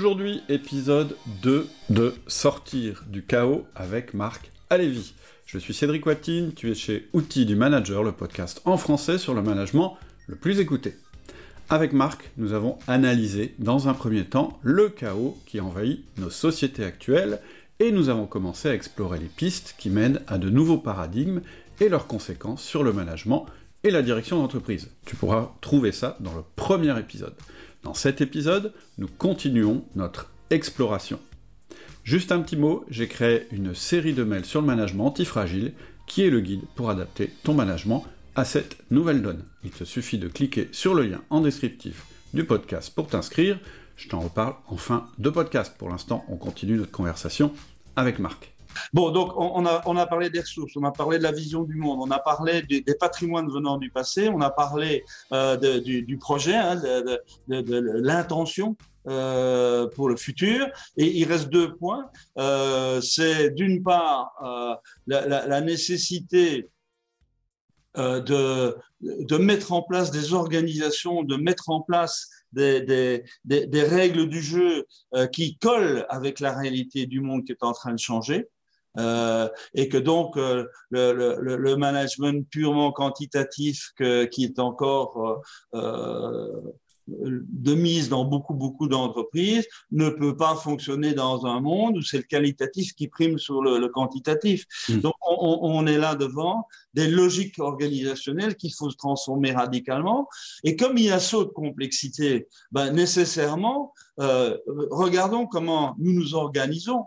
Aujourd'hui, épisode 2 de Sortir du chaos avec Marc Alévi. Je suis Cédric Watine, tu es chez Outils du Manager, le podcast en français sur le management le plus écouté. Avec Marc, nous avons analysé dans un premier temps le chaos qui envahit nos sociétés actuelles et nous avons commencé à explorer les pistes qui mènent à de nouveaux paradigmes et leurs conséquences sur le management et la direction d'entreprise. Tu pourras trouver ça dans le premier épisode. Dans cet épisode, nous continuons notre exploration. Juste un petit mot, j'ai créé une série de mails sur le management antifragile qui est le guide pour adapter ton management à cette nouvelle donne. Il te suffit de cliquer sur le lien en descriptif du podcast pour t'inscrire. Je t'en reparle en fin de podcast. Pour l'instant, on continue notre conversation avec Marc. Bon, donc on a, on a parlé des ressources, on a parlé de la vision du monde, on a parlé des, patrimoines venant du passé, on a parlé euh, du, projet, hein, de, l'intention euh, pour le futur. Et il reste deux points. Euh, c'est d'une part la, nécessité de, de mettre en place des organisations, de mettre en place des, des, des règles du jeu qui collent avec la réalité du monde qui est en train de changer. Euh, et que donc euh, le, le, le, management purement quantitatif que, qui est encore euh, de mise dans beaucoup beaucoup d'entreprises ne peut pas fonctionner dans un monde où c'est le qualitatif qui prime sur le, quantitatif. Mmh. Donc on, on, est là devant des logiques organisationnelles qu'il faut se transformer radicalement. Et comme il y a saut de complexité, ben nécessairement, euh, regardons comment nous nous organisons.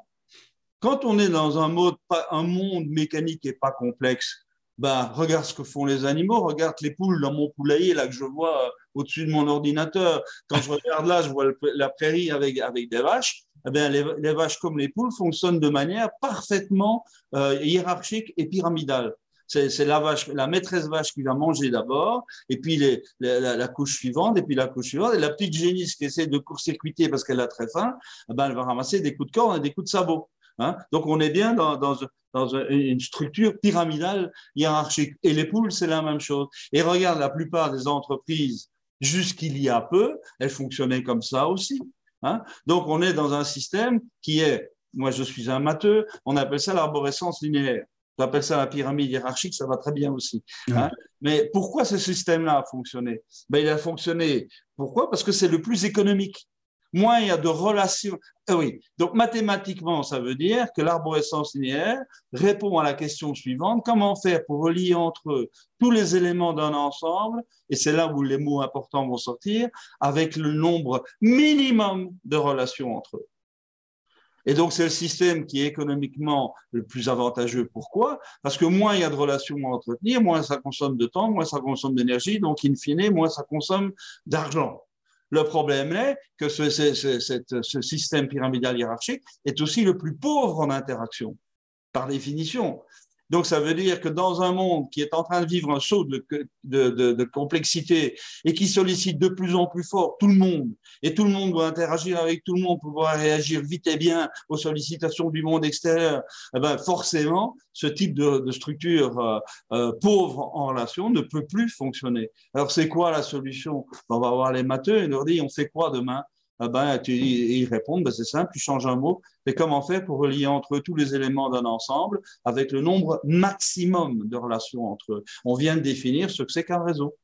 Quand on est dans un, mode, un monde mécanique et pas complexe, bah, regarde ce que font les animaux, regarde les poules dans mon poulailler là que je vois euh, au-dessus de mon ordinateur. Quand je regarde là, je vois la prairie avec, avec des vaches. Eh bien, les, vaches comme les poules fonctionnent de manière parfaitement euh, hiérarchique et pyramidale. C'est la la maîtresse vache qui va manger d'abord, et puis la, couche suivante, et puis la couche suivante, et la petite génisse qui essaie de court-circuiter parce qu'elle a très faim, eh ben, elle va ramasser des coups de corne et des coups de sabot. Hein. Donc on est bien dans, dans, dans, une structure pyramidale hiérarchique. Et les poules, c'est la même chose. Et regarde, la plupart des entreprises, jusqu'il y a peu, elles fonctionnaient comme ça aussi. Hein. Donc on est dans un système qui est, moi je suis un matheux, on appelle ça l'arborescence linéaire. On appelle ça la pyramide hiérarchique, ça va très bien aussi. Hein. Mais pourquoi ce système-là a fonctionné? Ben, Il a fonctionné, pourquoi? Parce que c'est le plus économique moins il y a de relations. Ah oui, donc mathématiquement, ça veut dire que l'arborescence linéaire répond à la question suivante comment faire pour relier entre eux tous les éléments d'un ensemble, et c'est là où les mots importants vont sortir, avec le nombre minimum de relations entre eux. Et donc, c'est le système qui est économiquement le plus avantageux. Pourquoi? Parce que moins il y a de relations à entretenir, moins ça consomme de temps, moins ça consomme d'énergie, donc in fine, moins ça consomme d'argent. Le problème est que ce, système pyramidal hiérarchique est aussi le plus pauvre en interaction, par définition. Donc, ça veut dire que dans un monde qui est en train de vivre un saut de, complexité et qui sollicite de plus en plus fort tout le monde, et tout le monde doit interagir avec tout le monde pour pouvoir réagir vite et bien aux sollicitations du monde extérieur, eh ben forcément, ce type de, structure euh, euh, pauvre en relation ne peut plus fonctionner. Alors, c'est quoi la solution? On va voir les matheux et leur dit on fait quoi demain? Ah ben, tu, ils répondent, ben, c'est simple, tu changes un mot. Et comment faire pour relier entre eux tous les éléments d'un ensemble avec le nombre maximum de relations entre eux? On vient de définir ce que c'est qu'un réseau.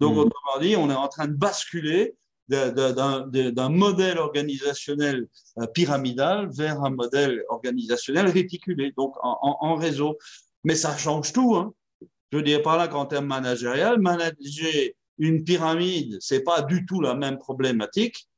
Donc, hmm. autrement dit, on est en train de basculer d'un modèle organisationnel euh, pyramidal vers un modèle organisationnel réticulé, donc en, en, réseau. Mais ça change tout. Hein. Je veux dire par là qu'en termes managériels, manager une pyramide, c'est pas du tout la même problématique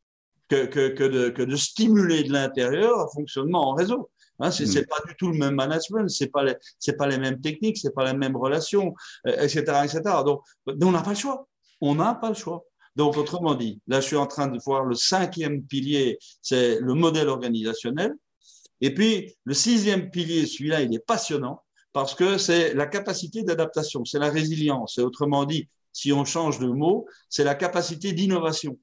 que, que, que, de, que de stimuler de l'intérieur un fonctionnement en réseau. Hein, c'est n'est mm. pas du tout le même management, c'est pas c'est pas les mêmes techniques, c'est pas les mêmes relations, etc., euh, etc. Donc, on n'a pas le choix. On n'a pas le choix. Donc, autrement dit, là, je suis en train de voir le cinquième pilier, c'est le modèle organisationnel. Et puis, le sixième pilier, celui-là, il est passionnant parce que c'est la capacité d'adaptation, c'est la résilience. Et autrement dit, si on change de mot, c'est la capacité d'innovation.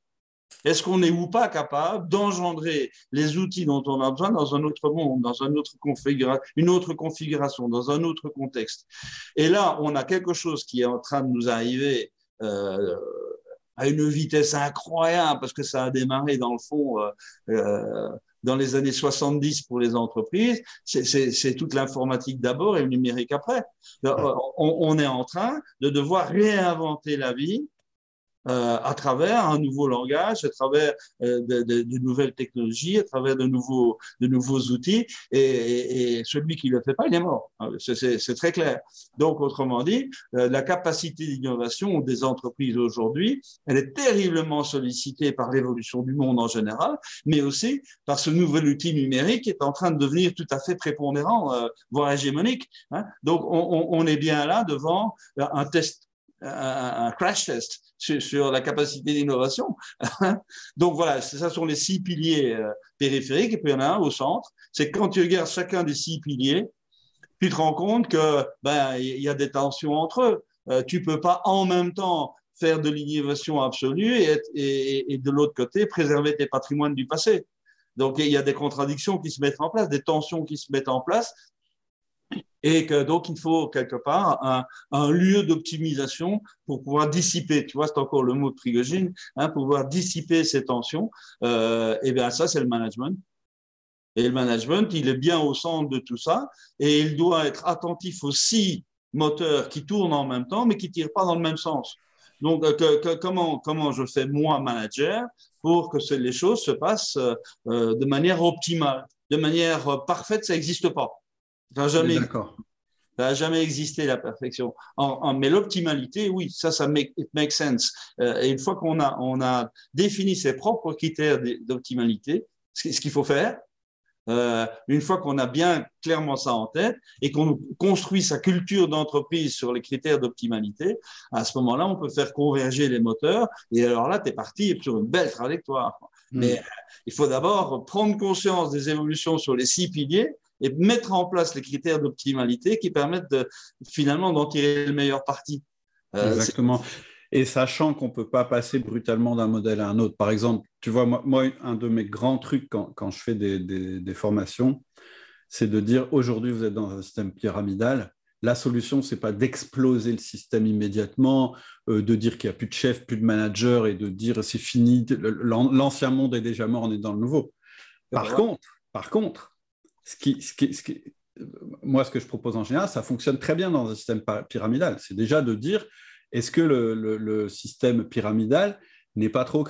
Est-ce qu'on est ou pas capable d'engendrer les outils dont on a besoin dans un autre monde, dans un autre une autre configuration, dans un autre contexte? Et là, on a quelque chose qui est en train de nous arriver euh, à une vitesse incroyable parce que ça a démarré dans le fond euh, euh dans les années 70 pour les entreprises. C'est toute l'informatique d'abord et le numérique après. On, on, est en train de devoir réinventer la vie euh, à travers un nouveau langage, à travers euh, de, de, de, nouvelles technologies, à travers de nouveaux, de nouveaux outils. Et, et, et celui qui ne le fait pas, il est mort. Hein, c'est très clair. Donc, autrement dit, euh, la capacité d'innovation des entreprises aujourd'hui, elle est terriblement sollicitée par l'évolution du monde en général, mais aussi par ce nouvel outil numérique qui est en train de devenir tout à fait prépondérant, euh, voire hégémonique. Hein. Donc, on, on, est bien là devant un test un, crash test sur, la capacité d'innovation. Donc voilà, ça sont les six piliers euh, périphériques, et puis il y en a un au centre. C'est quand tu regardes chacun des six piliers, tu te rends compte que ben il y a des tensions entre eux. Euh, tu peux pas en même temps faire de l'innovation absolue et, et, et de l'autre côté préserver tes patrimoines du passé. Donc il y a des contradictions qui se mettent en place, des tensions qui se mettent en place et donc il faut quelque part un, lieu d'optimisation pour pouvoir dissiper, tu vois, c'est encore le mot de Prigogine, hein, pouvoir dissiper ces tensions. Euh, et bien ça, c'est le management. Et le management, il est bien au centre de tout ça, et il doit être attentif aux six moteurs qui tournent en même temps, mais qui tirent pas dans le même sens. Donc, euh, comment, comment je fais moi manager pour que les choses se passent euh, de manière optimale, de manière parfaite, ça n'existe pas. Ça jamais, n'a jamais existé la perfection. En, mais l'optimalité, oui, ça, ça make, it makes sense. Euh, et une fois qu'on a, on a défini ses propres critères d'optimalité, ce, qu'il faut faire, euh, une fois qu'on a bien clairement ça en tête et qu'on construit sa culture d'entreprise sur les critères d'optimalité, à ce moment-là, on peut faire converger les moteurs. Et alors là, tu es parti sur une belle trajectoire. Hmm. Mais il faut d'abord prendre conscience des évolutions sur les six piliers et mettre en place les critères d'optimalité qui permettent de, finalement d'en tirer le meilleur parti. Euh, Exactement. Et sachant qu'on ne peut pas passer brutalement d'un modèle à un autre. Par exemple, tu vois, moi, un de mes grands trucs quand, quand je fais des, des, formations, c'est de dire aujourd'hui, vous êtes dans un système pyramidal. La solution, ce n'est pas d'exploser le système immédiatement, euh, de dire qu'il n'y a plus de chef, plus de manager et de dire c'est fini, l'ancien monde est déjà mort, on est dans le nouveau. Par contre, par contre, moi, ce que je propose en général, ça fonctionne très bien dans un système pyramidal. C'est déjà de dire, est-ce que le, le, système pyramidal n'est pas trop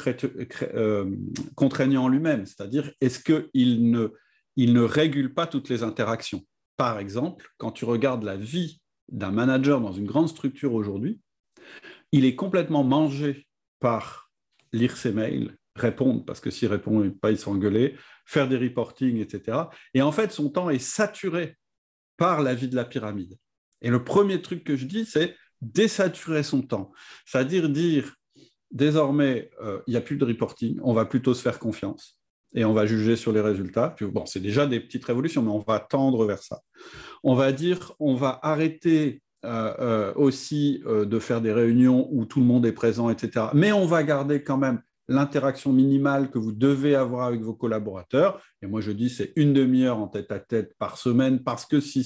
euh, contraignant en lui-même? C'est-à-dire, est-ce qu'il ne, il ne régule pas toutes les interactions? Par exemple, quand tu regardes la vie d'un manager dans une grande structure aujourd'hui, il est complètement mangé par lire ses mails, répondre, parce que s'il répond pas, il s'engueuler, faire des reporting, etc. Et en fait, son temps est saturé par la vie de la pyramide. Et le premier truc que je dis, c'est désaturer son temps. C'est-à-dire dire, désormais, euh, il n'y a plus de reporting, on va plutôt se faire confiance et on va juger sur les résultats. Puis, bon, c'est déjà des petites révolutions, mais on va tendre vers ça. On va dire, on va arrêter euh, euh, aussi de faire des réunions où tout le monde est présent, etc. Mais on va garder quand même l'interaction minimale que vous devez avoir avec vos collaborateurs. Et moi, je dis c'est une demi-heure en tête à tête par semaine, parce que si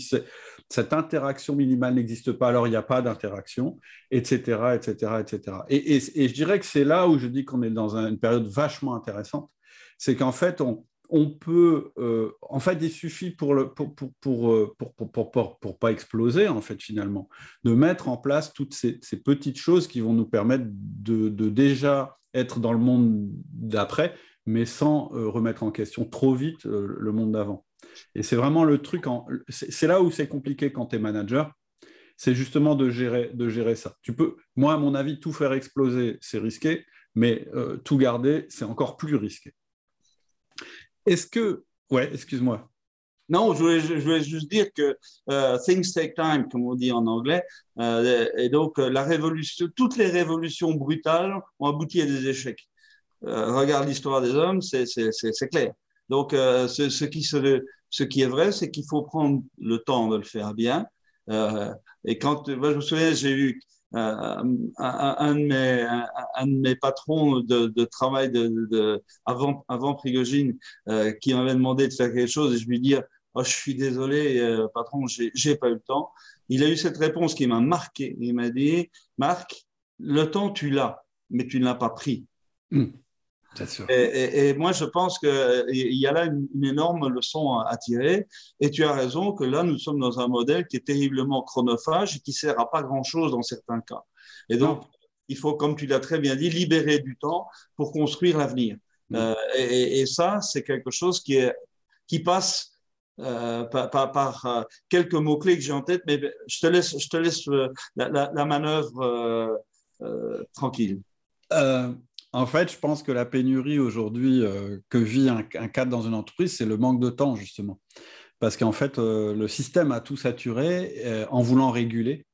cette interaction minimale n'existe pas, alors il n'y a pas d'interaction, etc., etc., etc. Et, je dirais que c'est là où je dis qu'on est dans une période vachement intéressante. C'est qu'en fait, on, on peut, euh, en fait, il suffit pour le, pour, pour, pour, euh, pour, pas exploser, en fait, finalement, de mettre en place toutes ces, petites choses qui vont nous permettre de, déjà être dans le monde d'après, mais sans euh, remettre en question trop vite euh, le monde d'avant. Et c'est vraiment le truc, c'est là où c'est compliqué quand tu es manager, c'est justement de gérer, de gérer ça. Tu peux, moi, à mon avis, tout faire exploser, c'est risqué, mais euh, tout garder, c'est encore plus risqué. Est-ce que, ouais, excuse-moi. Non, je voulais, juste dire que euh, things take time, comme on dit en anglais, euh, et donc euh, la révolution, toutes les révolutions brutales ont abouti à des échecs. regarde l'histoire des hommes, c'est clair. Donc, ce, ce, qui ce qui est vrai, c'est qu'il faut prendre le temps de le faire bien. et quand, moi, je me souviens, j'ai eu un, un, de mes, patrons de, travail avant, Prigogine qui m'avait demandé de faire quelque chose et je lui dis oh, je suis désolé, euh, patron, j'ai pas eu le temps. Il a eu cette réponse qui m'a marqué. Il m'a dit, Marc, le temps, tu l'as. mais tu ne l'as pas pris. Et, moi, je pense qu'il y a là une, énorme leçon à, tirer. Et tu as raison que là, nous sommes dans un modèle qui est terriblement chronophage et qui sert à pas grand-chose dans certains cas. Et donc, il faut, comme tu l'as très bien dit, libérer du temps pour construire l'avenir. Euh, et, ça, c'est quelque chose qui, est, qui passe euh, par, euh, quelques mots-clés que j'ai en tête, mais je te laisse, je te laisse la, manœuvre tranquille. En fait, je pense que la pénurie aujourd'hui euh, que vit un, cadre dans une entreprise, c'est le manque de temps, justement. Parce qu'en fait, euh, le système a tout saturé euh, en voulant réguler.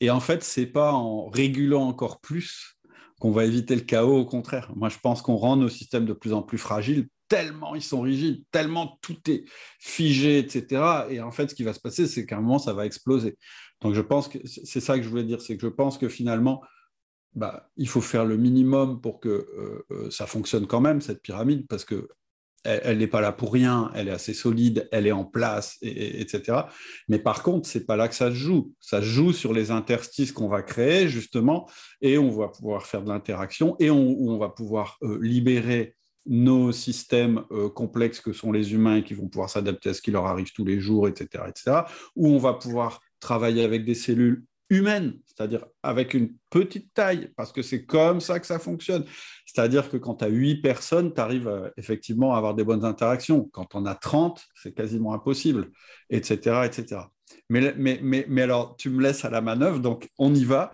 Et en fait, ce n'est pas en régulant encore plus qu'on va éviter le chaos, au contraire. Moi, je pense qu'on rend nos systèmes de plus en plus fragiles, tellement ils sont rigides, tellement tout est figé, etc. Et en fait, ce qui va se passer, c'est qu'à un moment, ça va exploser. Donc, je pense que c'est ça que je voulais dire, c'est que je pense que finalement, bah, il faut faire le minimum pour que euh, euh, ça fonctionne quand même, cette pyramide, parce que elle n'est pas là pour rien, elle est assez solide, elle est en place, etc. Mais par contre, c'est pas là que ça se joue. Ça se joue sur les interstices qu'on va créer, justement, et on va pouvoir faire de l'interaction, et on, va pouvoir euh, libérer nos systèmes complexes que sont les humains et qui vont pouvoir s'adapter à ce qui leur arrive tous les jours, etc., etc., où on va pouvoir travailler avec des cellules humaine, c'est-à-dire avec une petite taille, parce que c'est comme ça que ça fonctionne. C'est-à-dire que quand tu as 8 personnes, tu arrives euh, effectivement à avoir des bonnes interactions. Quand on a 30, c'est quasiment impossible, etc. etc. Mais, mais, mais, mais, alors, tu me laisses à la manœuvre, donc on y va.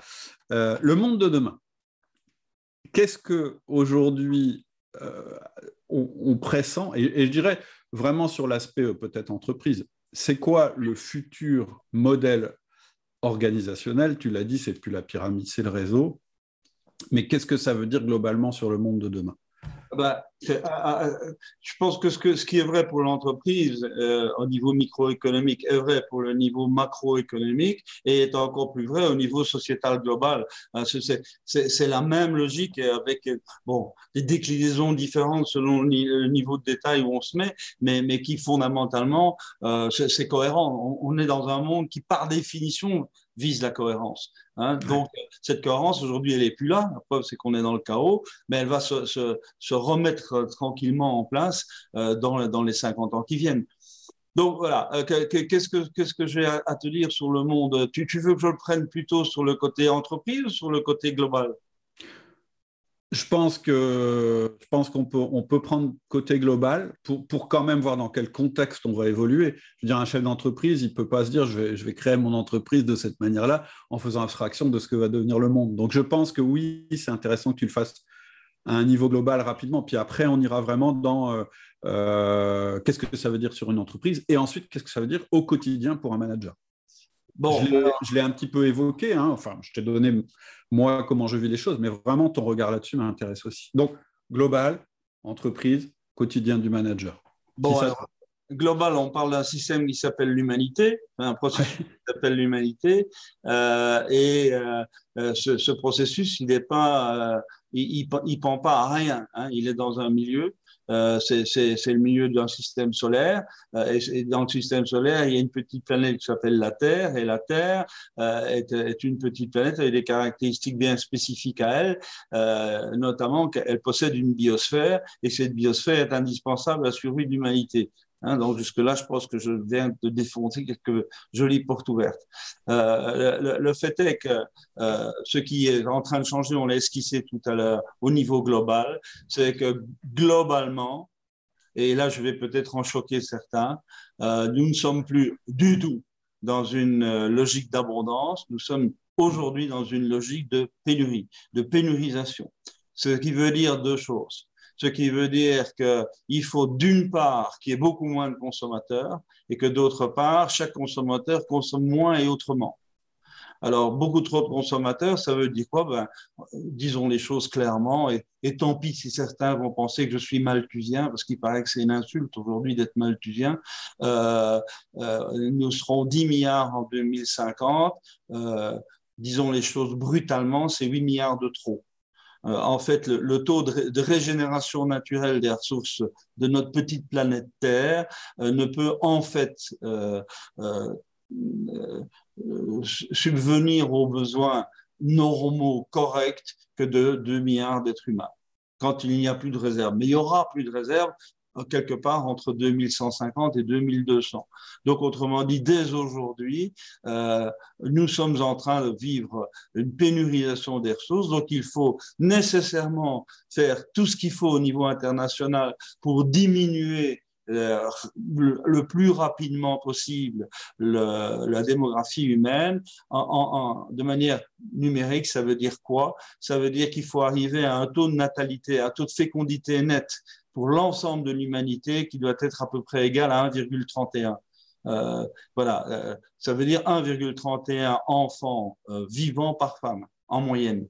Euh, le monde de demain. Qu'est-ce que aujourd'hui euh, on, pressent? Et, et, je dirais vraiment sur l'aspect peut-être entreprise, c'est quoi le futur modèle organisationnel, tu l'as dit, c'est plus la pyramide, c'est le réseau. Mais qu'est-ce que ça veut dire globalement sur le monde de demain? Bah, ah, ah, je pense que ce, que ce, qui est vrai pour l'entreprise euh, au niveau microéconomique est vrai pour le niveau macroéconomique et est encore plus vrai au niveau sociétal global. C'est la même logique avec bon, des déclinaisons différentes selon le niveau de détail où on se met, mais, mais qui fondamentalement, euh, c'est cohérent. On, on est dans un monde qui, par définition, vise la cohérence. Hein. Donc, cette cohérence, aujourd'hui, elle n'est plus là. La preuve, c'est qu'on est dans le chaos, mais elle va se, se, se remettre tranquillement en place euh, dans, dans, les 50 ans qui viennent. Donc voilà, euh, qu'est-ce que, qu'est-ce que j'ai à te dire sur le monde? Tu, tu veux que je le prenne plutôt sur le côté entreprise ou sur le côté global? Je pense que je pense qu'on peut on peut prendre côté global pour, pour quand même voir dans quel contexte on va évoluer. Je veux dire, un chef d'entreprise, il peut pas se dire je vais, je vais créer mon entreprise de cette manière-là en faisant abstraction de ce que va devenir le monde. Donc je pense que oui, c'est intéressant que tu le fasses à un niveau global rapidement. Puis après, on ira vraiment dans euh, euh, qu'est-ce que ça veut dire sur une entreprise et ensuite qu'est-ce que ça veut dire au quotidien pour un manager. Bon, je l'ai un petit peu évoqué, hein. enfin, je t'ai donné moi comment je vis les choses, mais vraiment ton regard là-dessus m'intéresse aussi. Donc, global, entreprise, quotidien du manager. Bon, global, on parle d'un système qui s'appelle l'humanité, un processus qui s'appelle l'humanité, euh, et euh, euh, ce, processus, il n'est pas, il, il, pend pas à rien, hein. il est dans un milieu c'est le milieu d'un système solaire. Et, dans le système solaire, il y a une petite planète qui s'appelle la Terre, et la Terre est, est, une petite planète avec des caractéristiques bien spécifiques à elle, notamment qu'elle possède une biosphère, et cette biosphère est indispensable à la survie de l'humanité. Hein, donc jusque-là, je pense que je viens de défoncer quelques jolies portes ouvertes. Euh, le, fait est que euh, ce qui est en train de changer, on l'a esquissé tout à l'heure au niveau global, c'est que globalement, et là je vais peut-être en choquer certains, euh, nous ne sommes plus du tout dans une logique d'abondance, nous sommes aujourd'hui dans une logique de pénurie, de pénurisation. Ce qui veut dire deux choses ce qui veut dire qu'il faut d'une part qu'il y ait beaucoup moins de consommateurs et que d'autre part, chaque consommateur consomme moins et autrement. Alors, beaucoup trop de consommateurs, ça veut dire quoi? Ben, Disons les choses clairement, et, tant pis si certains vont penser que je suis malthusien, parce qu'il paraît que c'est une insulte aujourd'hui d'être malthusien. Euh, euh, nous serons 10 milliards en 2050. Euh, disons les choses brutalement, c'est 8 milliards de trop. Euh, en fait, le, taux de, régénération naturelle des ressources de notre petite planète Terre euh, ne peut en fait euh, subvenir aux besoins normaux, corrects que de 2 milliards d'êtres humains quand il n'y a plus de réserve. Mais il y aura plus de réserve quelque part entre 2150 et 2200. Donc, autrement dit, dès aujourd'hui, euh, nous sommes en train de vivre une pénurisation des ressources. Donc, il faut nécessairement faire tout ce qu'il faut au niveau international pour diminuer euh, le, plus rapidement possible la démographie humaine en, de manière numérique, ça veut dire quoi? Ça veut dire qu'il faut arriver à un taux de natalité, à un taux de fécondité net pour l'ensemble de l'humanité qui doit être à peu près égal à 1,31. Euh, voilà, euh, ça veut dire 1,31 enfants euh, vivants par femme en moyenne.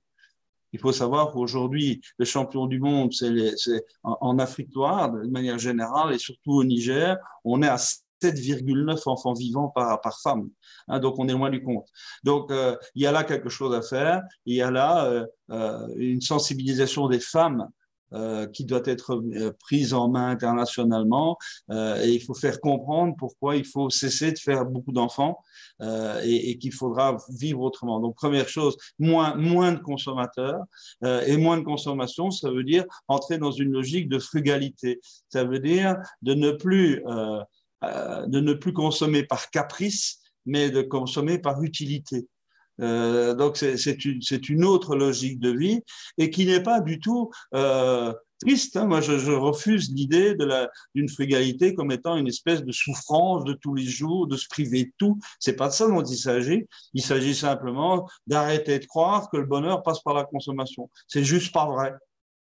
Il faut savoir qu'aujourd'hui, le champion du monde, c'est en, en, Afrique noire, de manière générale, et surtout au Niger, on est à 7,9 enfants vivants par, par femme. Hein, donc, on est loin du compte. Donc, euh, il y a là quelque chose à faire. Il y a là euh, euh, une sensibilisation des femmes euh, qui doit être euh, prise en main internationalement euh, et il faut faire comprendre pourquoi il faut cesser de faire beaucoup d'enfants et, et qu'il faudra vivre autrement. Donc première chose, moins, moins de consommateurs et moins de consommation, ça veut dire entrer dans une logique de frugalité. Ça veut dire de ne plus, de ne plus consommer par caprice, mais de consommer par utilité. Euh, donc c'est une, une, autre logique de vie et qui n'est pas du tout euh, triste. Hein. Moi, je, je refuse l'idée d'une frugalité comme étant une espèce de souffrance de tous les jours, de se priver de tout. C'est pas de ça dont il s'agit. Il s'agit simplement d'arrêter de croire que le bonheur passe par la consommation. C'est juste pas vrai.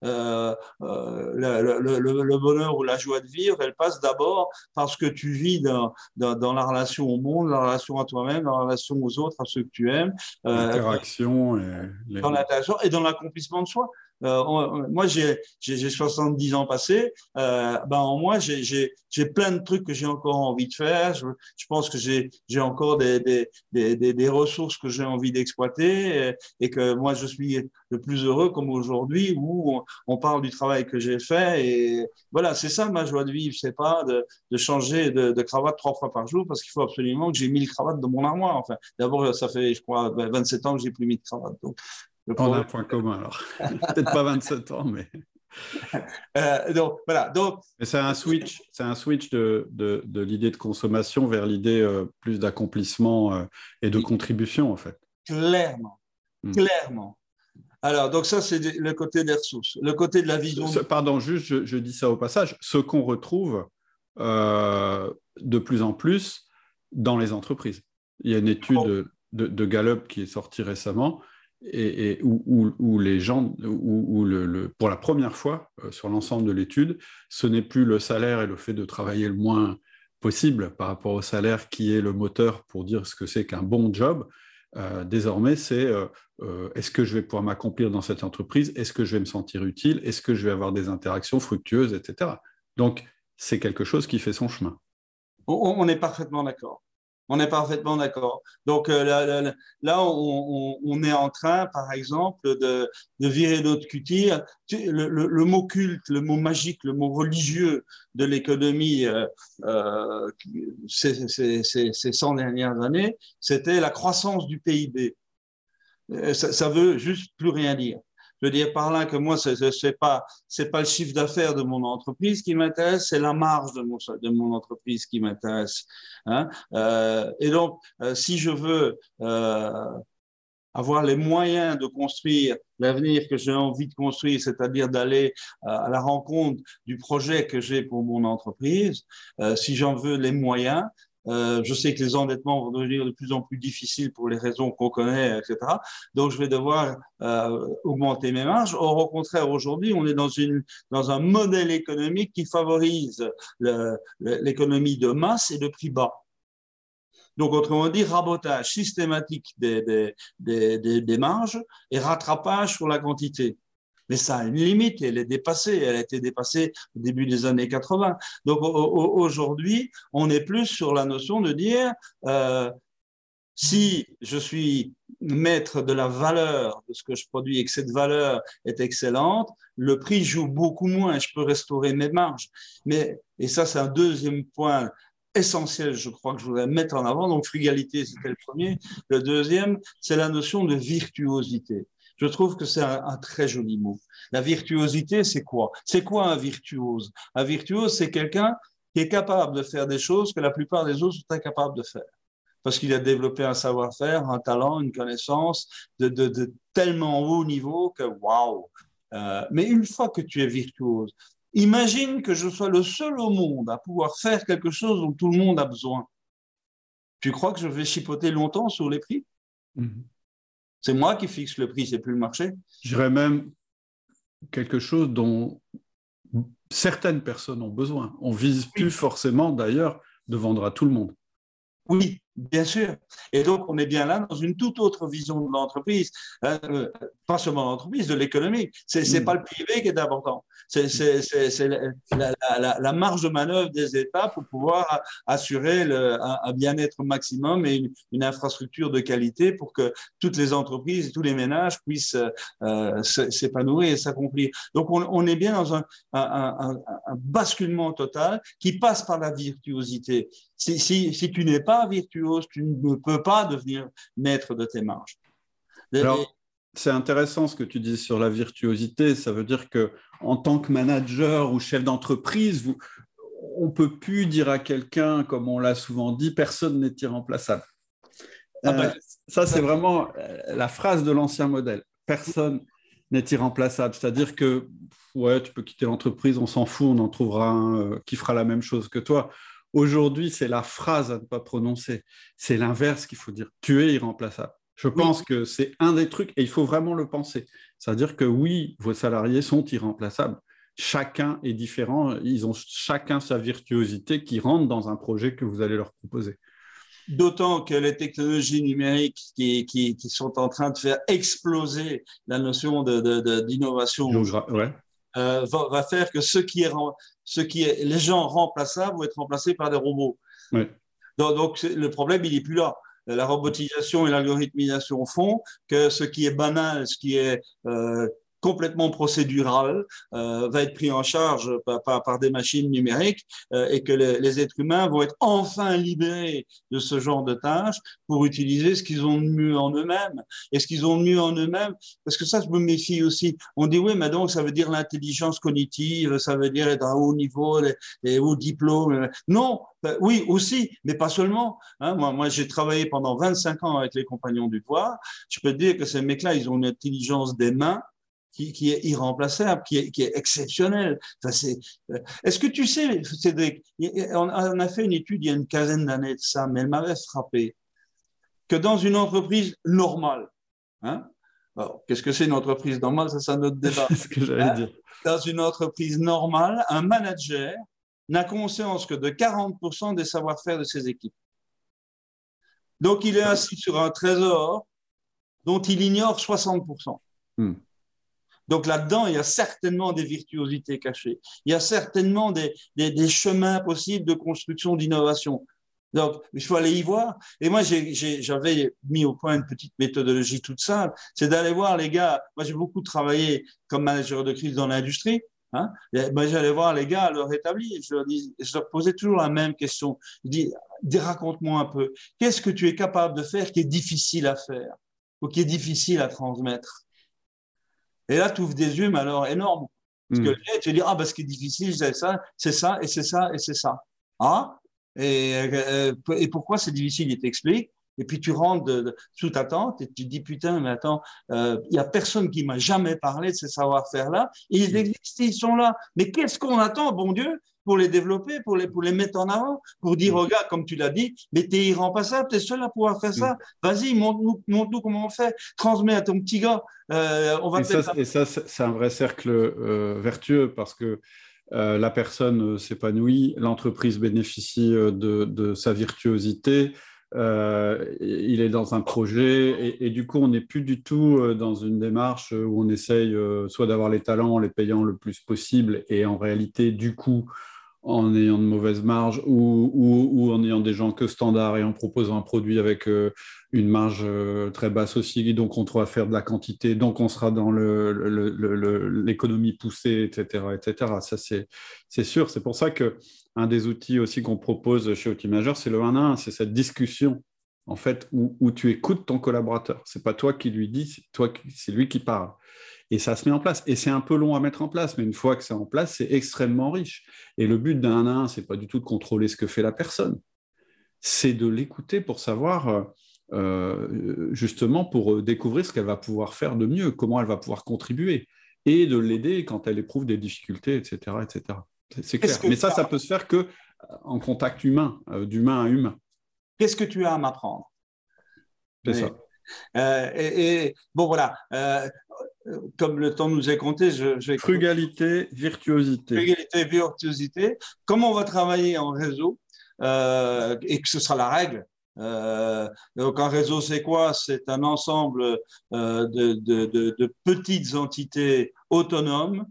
Euh, euh, le, le, le, bonheur ou la joie de vivre, elle passe d'abord parce que tu vis dans, dans, dans, la relation au monde, la relation à toi-même, la relation aux autres, à ceux que tu aimes. Euh, l'interaction et dans l'interaction et dans l'accomplissement de soi. Euh, moi, j'ai 70 ans passés. Euh, ben, en moi, j'ai plein de trucs que j'ai encore envie de faire. Je, je pense que j'ai encore des, des, des, des, ressources que j'ai envie d'exploiter et, que moi, je suis le plus heureux comme aujourd'hui où on, on, parle du travail que j'ai fait. Et voilà, c'est ça ma joie de vivre. C'est pas de, de changer de, de, cravate trois fois par jour parce qu'il faut absolument que j'ai mis le cravate dans mon armoire. Enfin, d'abord, ça fait, je crois, 27 ans que j'ai plus mis de cravate. Donc, on a un point commun alors. Peut-être pas 27 ans, mais. Euh, donc voilà. Donc. C'est un switch, c'est un switch de, de, de l'idée de consommation vers l'idée euh, plus d'accomplissement euh, et de contribution en fait. Clairement, hmm. clairement. Alors donc ça c'est le côté des ressources, le côté de la vision. Ce, pardon, juste je, je, dis ça au passage. Ce qu'on retrouve de plus en plus dans les entreprises. Il y a une étude oh. de, de Gallup qui est sortie récemment et, où, les gens, où, pour la première fois euh, sur l'ensemble de l'étude, ce n'est plus le salaire et le fait de travailler le moins possible par rapport au salaire qui est le moteur pour dire ce que c'est qu'un bon job. Euh, désormais, c'est euh, est-ce que je vais pouvoir m'accomplir dans cette entreprise? Est-ce que je vais me sentir utile? Est-ce que je vais avoir des interactions fructueuses, etc. Donc, c'est quelque chose qui fait son chemin. On est parfaitement d'accord. On est parfaitement d'accord. Donc euh, là, on, est en train, par exemple, de, virer notre cutir. Le, mot culte, le mot magique, le mot religieux de l'économie euh, euh, ces, 100 dernières années, c'était la croissance du PIB. Ça veut juste plus rien dire. Je veux dire par là que moi, ce n'est pas, pas le chiffre d'affaires de mon entreprise qui m'intéresse, c'est la marge de mon, de mon entreprise qui m'intéresse. Hein euh, et donc, euh, si je veux euh, avoir les moyens de construire l'avenir que j'ai envie de construire, c'est-à-dire d'aller à la rencontre du projet que j'ai pour mon entreprise, si j'en veux les moyens, euh, je sais que les endettements vont devenir de plus en plus difficiles pour les raisons qu'on connaît, etc. Donc, je vais devoir euh, augmenter mes marges. Or, au contraire, aujourd'hui, on est dans, une, dans un modèle économique qui favorise l'économie de masse et de prix bas. Donc, autrement dit, rabotage systématique des, des, des, des marges et rattrapage sur la quantité. Mais ça a une limite, elle est dépassée, elle a été dépassée au début des années 80. Donc aujourd'hui, on est plus sur la notion de dire, euh, si je suis maître de la valeur de ce que je produis et que cette valeur est excellente, le prix joue beaucoup moins, je peux restaurer mes marges. Mais, et ça c'est un deuxième point essentiels, je crois que je voudrais mettre en avant. Donc, frugalité, c'était le premier. Le deuxième, c'est la notion de virtuosité. Je trouve que c'est un, très joli mot. La virtuosité, c'est quoi? C'est quoi un virtuose? Un virtuose, c'est quelqu'un qui est capable de faire des choses que la plupart des autres sont incapables de faire. Parce qu'il a développé un savoir-faire, un talent, une connaissance de, tellement haut niveau que waouh euh, Mais une fois que tu es virtuose, imagine que je sois le seul au monde à pouvoir faire quelque chose dont tout le monde a besoin. Tu crois que je vais chipoter longtemps sur les prix? Mhm. C'est moi qui fixe le prix, c'est plus le marché. Je dirais même quelque chose dont certaines personnes ont besoin. On vise plus forcément d'ailleurs de vendre à tout le monde. Oui, bien sûr. Et donc, on est bien là dans une toute autre vision de l'entreprise, hein, euh, pas seulement l'entreprise, de l'économie. Ce n'est mm. pas le privé qui est important. C'est la, marge de manœuvre des États pour pouvoir assurer un, bien-être maximum et une, infrastructure de qualité pour que toutes les entreprises et tous les ménages puissent euh, s'épanouir et s'accomplir. Donc, on, est bien dans un, un, basculement total qui passe par la virtuosité. Si, si, si tu n'es pas virtuose, tu ne peux pas devenir maître de tes marges. Alors, c'est intéressant ce que tu dis sur la virtuosité. Ça veut dire que en tant que manager ou chef d'entreprise, vous, on peut plus dire à quelqu'un, comme on l'a souvent dit, personne n'est irremplaçable. Ah bah, euh, ça, c'est vraiment euh, la phrase de l'ancien modèle. Personne n'est irremplaçable. C'est-à-dire que ouais, tu peux quitter l'entreprise, on s'en fout, on en trouvera un euh, qui fera la même chose que toi. Aujourd'hui, c'est la phrase à ne pas prononcer. C'est l'inverse qu'il faut dire. Tu es irremplaçable. Je pense que c'est un des trucs, et il faut vraiment le penser. C'est-à-dire que oui, vos salariés sont irremplaçables. Chacun est différent. Ils ont chacun sa virtuosité qui rentre dans un projet que vous allez leur proposer. D'autant que les technologies numériques qui, qui, sont en train de faire exploser la notion d'innovation de, ouais. Euh, va, faire que ce qui est, ce qui est, les gens remplaçables vont être remplacés par des robots. Donc, le problème, il n'est plus là. La robotisation et l'algorithmisation font que ce qui est banal, ce qui est euh, complètement procédural euh, va être pris en charge par, par, des machines numériques euh, et que les, les, êtres humains vont être enfin libérés de ce genre de tâches pour utiliser ce qu'ils ont de mieux en eux-mêmes. Et ce qu'ils ont de mieux en eux-mêmes, parce que ça, je me méfie aussi. On dit oui, mais donc ça veut dire l'intelligence cognitive, ça veut dire être à haut niveau, les, les hauts diplômes. Non, ben oui, aussi, mais pas seulement. Hein. moi, moi j'ai travaillé pendant 25 ans avec les compagnons du pouvoir. Je peux dire que ces mecs-là, ils ont une intelligence des mains qui, est irremplaçable, qui est, qui est exceptionnel. Euh, est-ce que tu sais, Cédric, on a fait une étude il y a une quinzaine d'années de ça, mais elle m'avait frappé, que dans une entreprise normale, hein, qu'est-ce que c'est une entreprise normale? Ça, c'est un autre débat. ce que j'allais hein, dire. Dans une entreprise normale, un manager n'a conscience que de 40% des savoir-faire de ses équipes. Donc, il est assis sur un trésor dont il ignore 60%. Donc là-dedans, il y a certainement des virtuosités cachées. Il y a certainement des, chemins possibles de construction, d'innovation. Donc, il faut aller y voir. Et moi, j'avais mis au point une petite méthodologie toute simple. C'est d'aller voir les gars. Moi, j'ai beaucoup travaillé comme manager de crise dans l'industrie. Hein. Moi, j'allais voir les gars à leur établi. Je leur, je leur posais toujours la même question. Je dis, raconte-moi un peu. Qu'est-ce que tu es capable de faire qui est difficile à faire ou qui est difficile à transmettre? Et là, tu ouvres des yeux, mais alors énormes. Parce que hmm. tu dis, ah, bah, ce qui est difficile, c'est ça, c'est ça, et c'est ça, et c'est ça. Ah, et, euh, et pourquoi c'est difficile? Il t'explique. Et puis tu rentres de, sous ta tente et tu te dis, putain, mais attends, euh, il y a personne qui m'a jamais parlé de ces savoir-faire-là. Ils hmm. existent, ils sont là. Mais qu'est-ce qu'on attend, bon Dieu, pour les développer, pour les, pour les mettre en avant, pour dire, mm. regarde, comme tu l'as dit, mais tu es irremplaçable, tu es seul à pouvoir faire ça. Mm. Vas-y, montre-nous montre comment on fait. Transmets à ton petit gars. Euh, on va et, ça, et ça, c'est un vrai cercle euh, vertueux parce que euh, la personne s'épanouit, l'entreprise bénéficie de, de, sa virtuosité. il est dans un projet et, et du coup on n'est plus du tout dans une démarche où on essaye soit d'avoir les talents en les payant le plus possible et en réalité du coup en ayant de mauvaises marges ou, ou, en ayant des gens que standard et en proposant un produit avec euh, une marge euh, très basse aussi. Donc, on doit faire de la quantité, donc on sera dans l'économie poussée, etc., etc. Ça, c'est sûr. C'est pour ça que un des outils aussi qu'on propose chez Major, c'est le 1 à 1, c'est cette discussion en fait où, tu écoutes ton collaborateur. C'est pas toi qui lui dis, c'est lui qui parle. Et ça se met en place. Et c'est un peu long à mettre en place, mais une fois que c'est en place, c'est extrêmement riche. Et le but d'un 1 à 1, c'est pas du tout de contrôler ce que fait la personne, c'est de l'écouter pour savoir. Euh, euh, justement pour euh, découvrir ce qu'elle va pouvoir faire de mieux, comment elle va pouvoir contribuer, et de l'aider quand elle éprouve des difficultés, etc. etc. C'est clair. Mais ça, ça peut se faire que en contact humain, d'humain à humain. Qu'est-ce que tu as à m'apprendre? C'est ça. et, bon, voilà comme le temps nous est compté, je, vais... Frugalité, virtuosité. Frugalité, virtuosité. Comment on va travailler en réseau euh, et que ce sera la règle. Euh, donc un réseau, c'est quoi? C'est un ensemble euh, de, petites entités autonomes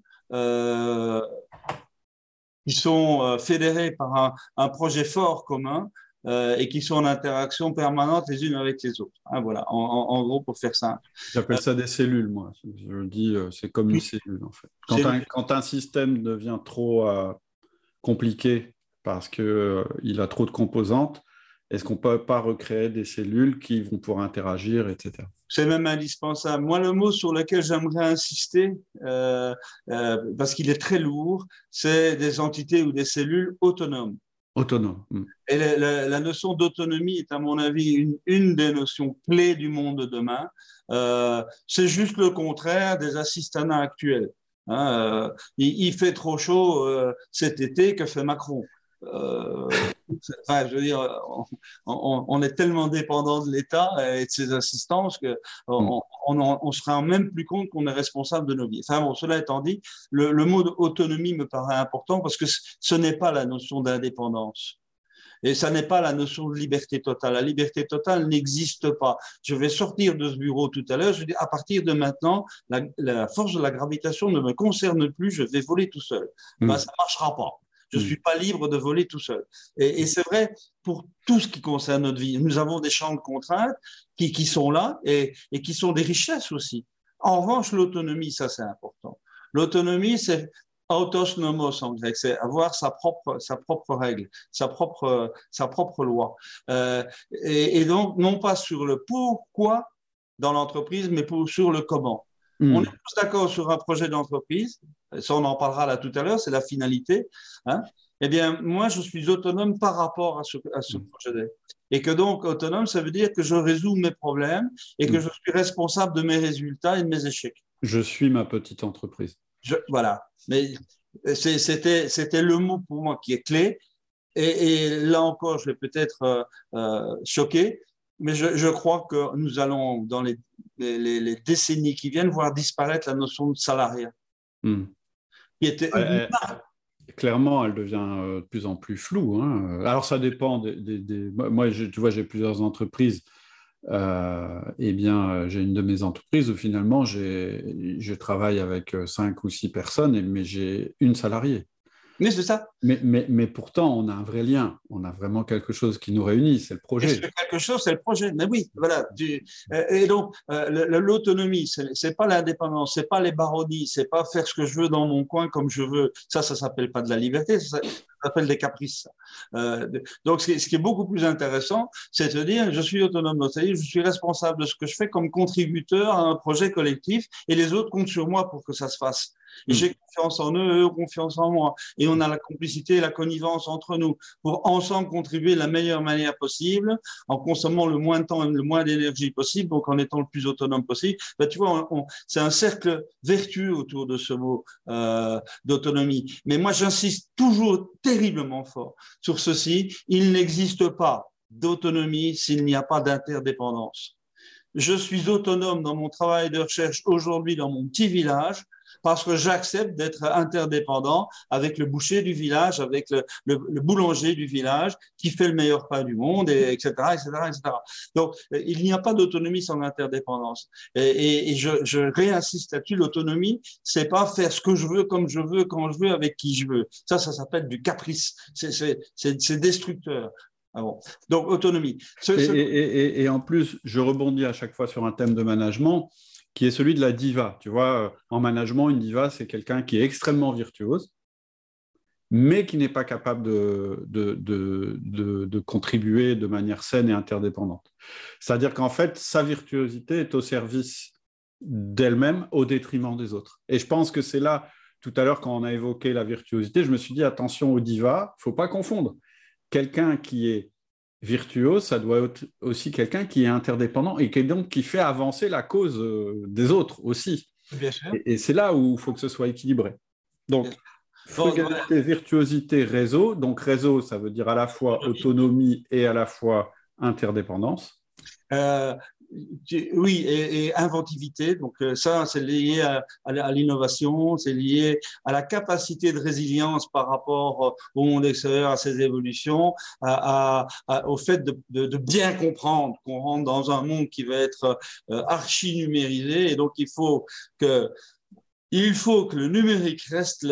qui sont fédérées par un projet fort commun euh, et qui sont en interaction permanente les unes avec les autres. Hein, voilà, en, gros, pour faire simple. J'appelle ça des cellules, moi. Je dis, euh, c'est comme une cellule, en fait. Quand, un, quand un, système devient trop euh, compliqué parce qu'il a trop de composantes, est-ce qu'on ne peut pas recréer des cellules qui vont pouvoir interagir, etc. C'est même indispensable. Moi, le mot sur lequel j'aimerais insister, parce qu'il est très lourd, c'est des entités ou des cellules autonomes. Autonome. Hmm. Et la, notion d'autonomie est, à mon avis, une, des notions clés du monde de demain. Euh, c'est juste le contraire des assistanats actuels. Hein. Euh, il, fait trop chaud euh, cet été, que fait Macron? Je veux dire, on, est tellement dépendant de l'État et de ses assistances qu'on mm. on, on, se rend même plus compte qu'on est responsable de nos vies. Enfin bon, cela étant dit, le, mot autonomie me paraît important parce que ce n'est pas la notion d'indépendance. Et ça n'est pas la notion de liberté totale. La liberté totale n'existe pas. Je vais sortir de ce bureau tout à l'heure. Je dis, à partir de maintenant, la, force de la gravitation ne me concerne plus. Je vais voler tout seul. Mm. Ben, ça ne marchera pas. Je ne hmm. suis pas libre de voler tout seul. Et, c'est vrai pour tout ce qui concerne notre vie. Nous avons des champs de contraintes qui, qui sont là et, et, qui sont des richesses aussi. En revanche, l'autonomie, ça c'est important. L'autonomie, c'est autos nomos en grec, c'est avoir sa propre, sa propre règle, sa propre, sa propre loi. Euh, et, et, donc, non pas sur le pourquoi dans l'entreprise, mais pour, sur le comment. Hmm. On est tous d'accord sur un projet d'entreprise, ça on en parlera là tout à l'heure, c'est la finalité. Hein. Eh bien, moi, je suis autonome par rapport à ce, hmm. projet. Et que donc, autonome, ça veut dire que je résous mes problèmes et que hmm. je suis responsable de mes résultats et de mes échecs. Je suis ma petite entreprise. voilà. Mais c'était le mot pour moi qui est clé. Et, là encore, je vais peut-être euh, euh, choquer, mais je, crois que nous allons, dans les, les, décennies qui viennent, voir disparaître la notion de salariat. Hmm. Qui était clairement, elle devient euh, de plus en plus floue. Hein. Alors, ça dépend des. Moi, tu vois, j'ai plusieurs entreprises. Euh, eh bien, euh, j'ai une de mes entreprises où finalement, je travaille avec cinq ou six personnes, mais j'ai une salariée. Mais c'est ça. Mais, mais, mais, pourtant, on a un vrai lien. On a vraiment quelque chose qui nous réunit, c'est le projet. C'est quelque chose, c'est le projet. Mais oui, voilà. Euh, et donc, euh, l'autonomie, c'est pas l'indépendance, c'est pas les baronnies, c'est pas faire ce que je veux dans mon coin comme je veux. Ça, ça s'appelle pas de la liberté, ça, s'appelle des caprices. Euh, donc, ce qui, est, beaucoup plus intéressant, c'est de dire, je suis autonome, c'est-à-dire, je suis responsable de ce que je fais comme contributeur à un projet collectif, et les autres comptent sur moi pour que ça se fasse. Hmm. J'ai confiance en eux, eux ont confiance en moi. Et on a la complicité et la connivence entre nous pour ensemble contribuer de la meilleure manière possible, en consommant le moins de temps et le moins d'énergie possible, donc en étant le plus autonome possible. Ben, tu vois, c'est un cercle vertueux autour de ce mot euh, d'autonomie. Mais moi, j'insiste toujours terriblement fort sur ceci. Il n'existe pas d'autonomie s'il n'y a pas d'interdépendance. Je suis autonome dans mon travail de recherche aujourd'hui dans mon petit village parce que j'accepte d'être interdépendant avec le boucher du village, avec le, boulanger du village qui fait le meilleur pain du monde, et, etc., etc., etc. Donc, il n'y a pas d'autonomie sans interdépendance. Et, je, réinsiste là-dessus, l'autonomie, c'est pas faire ce que je veux, comme je veux, quand je veux, avec qui je veux. Ça, ça s'appelle du caprice. C'est destructeur. Ah Donc, autonomie. et, et, en plus, je rebondis à chaque fois sur un thème de management qui est celui de la diva. Tu vois, euh, en management, une diva, c'est quelqu'un qui est extrêmement virtuose, mais qui n'est pas capable de, de, de, de, contribuer de manière saine et interdépendante. C'est-à-dire qu'en fait, sa virtuosité est au service d'elle-même au détriment des autres. Et je pense que c'est là, tout à l'heure, quand on a évoqué la virtuosité, je me suis dit, attention au diva, il faut pas confondre. Quelqu'un qui est virtuose, ça doit être aussi quelqu'un qui est interdépendant et qui, donc, qui fait avancer la cause euh, des autres aussi. Bien sûr. Et, c'est là où il faut que ce soit équilibré. Donc, frugalité, virtuosité, réseau. Donc, réseau, ça veut dire à la fois autonomie et à la fois interdépendance. Euh, oui, et, inventivité. Donc euh, ça, c'est lié à, l'innovation, c'est lié à la capacité de résilience par rapport euh, au monde extérieur, à ses évolutions, au fait de, bien comprendre qu'on rentre dans un monde qui va être euh, archi numérisé, et donc il faut que il faut que le numérique reste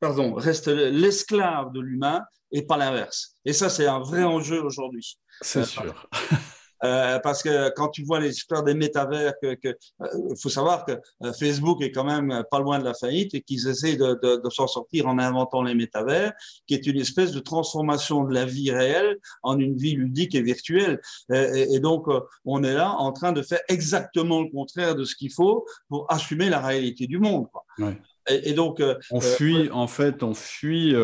pardon, reste l'esclave de l'humain et pas l'inverse. Et ça, c'est un vrai enjeu aujourd'hui. C'est sûr. Euh, parce que quand tu vois les histoires des métavers, que, que euh, faut savoir que euh, Facebook est quand même pas loin de la faillite et qu'ils essaient de, de, de s'en sortir en inventant les métavers, qui est une espèce de transformation de la vie réelle en une vie ludique et virtuelle. Et, et donc, on est là en train de faire exactement le contraire de ce qu'il faut pour assumer la réalité du monde. Quoi. Ouais. Et, et, donc, on fuit, en fait, on fuit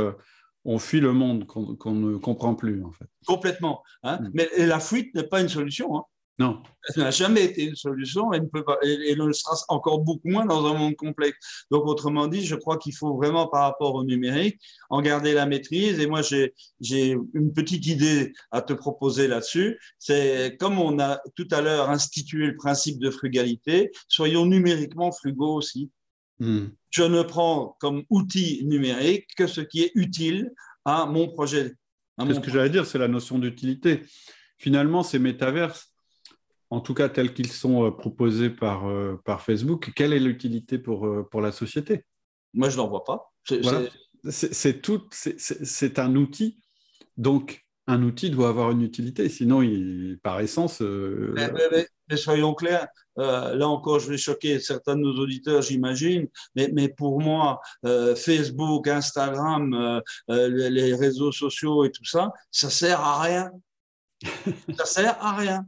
on fuit le monde qu'on ne comprend plus, en fait. Complètement. Hein. Mm. Mais la fuite n'est pas une solution. Hein. Non. Elle n'a jamais été une solution et ne, peut pas, et, ne le sera encore beaucoup moins dans un monde complexe. Donc, autrement dit, je crois qu'il faut vraiment, par rapport au numérique, en garder la maîtrise. Et moi, j'ai une petite idée à te proposer là-dessus. C'est comme on a tout à l'heure institué le principe de frugalité, soyons numériquement frugaux aussi. Mm je ne prends comme outil numérique que ce qui est utile à mon projet. C'est ce que j'allais dire, c'est la notion d'utilité. Finalement, ces métaverses, en tout cas tels qu'ils sont euh, proposés par, euh, par Facebook, quelle est l'utilité pour, euh, pour la société? Moi, je n'en vois pas. C'est tout, c'est un outil. Donc, un outil doit avoir une utilité, sinon, il, par essence. mais, soyons clairs, euh, là encore, je vais choquer certains de nos auditeurs, j'imagine, mais, pour moi, euh, Facebook, Instagram, euh, les réseaux sociaux et tout ça, ça sert à rien. ça sert à rien.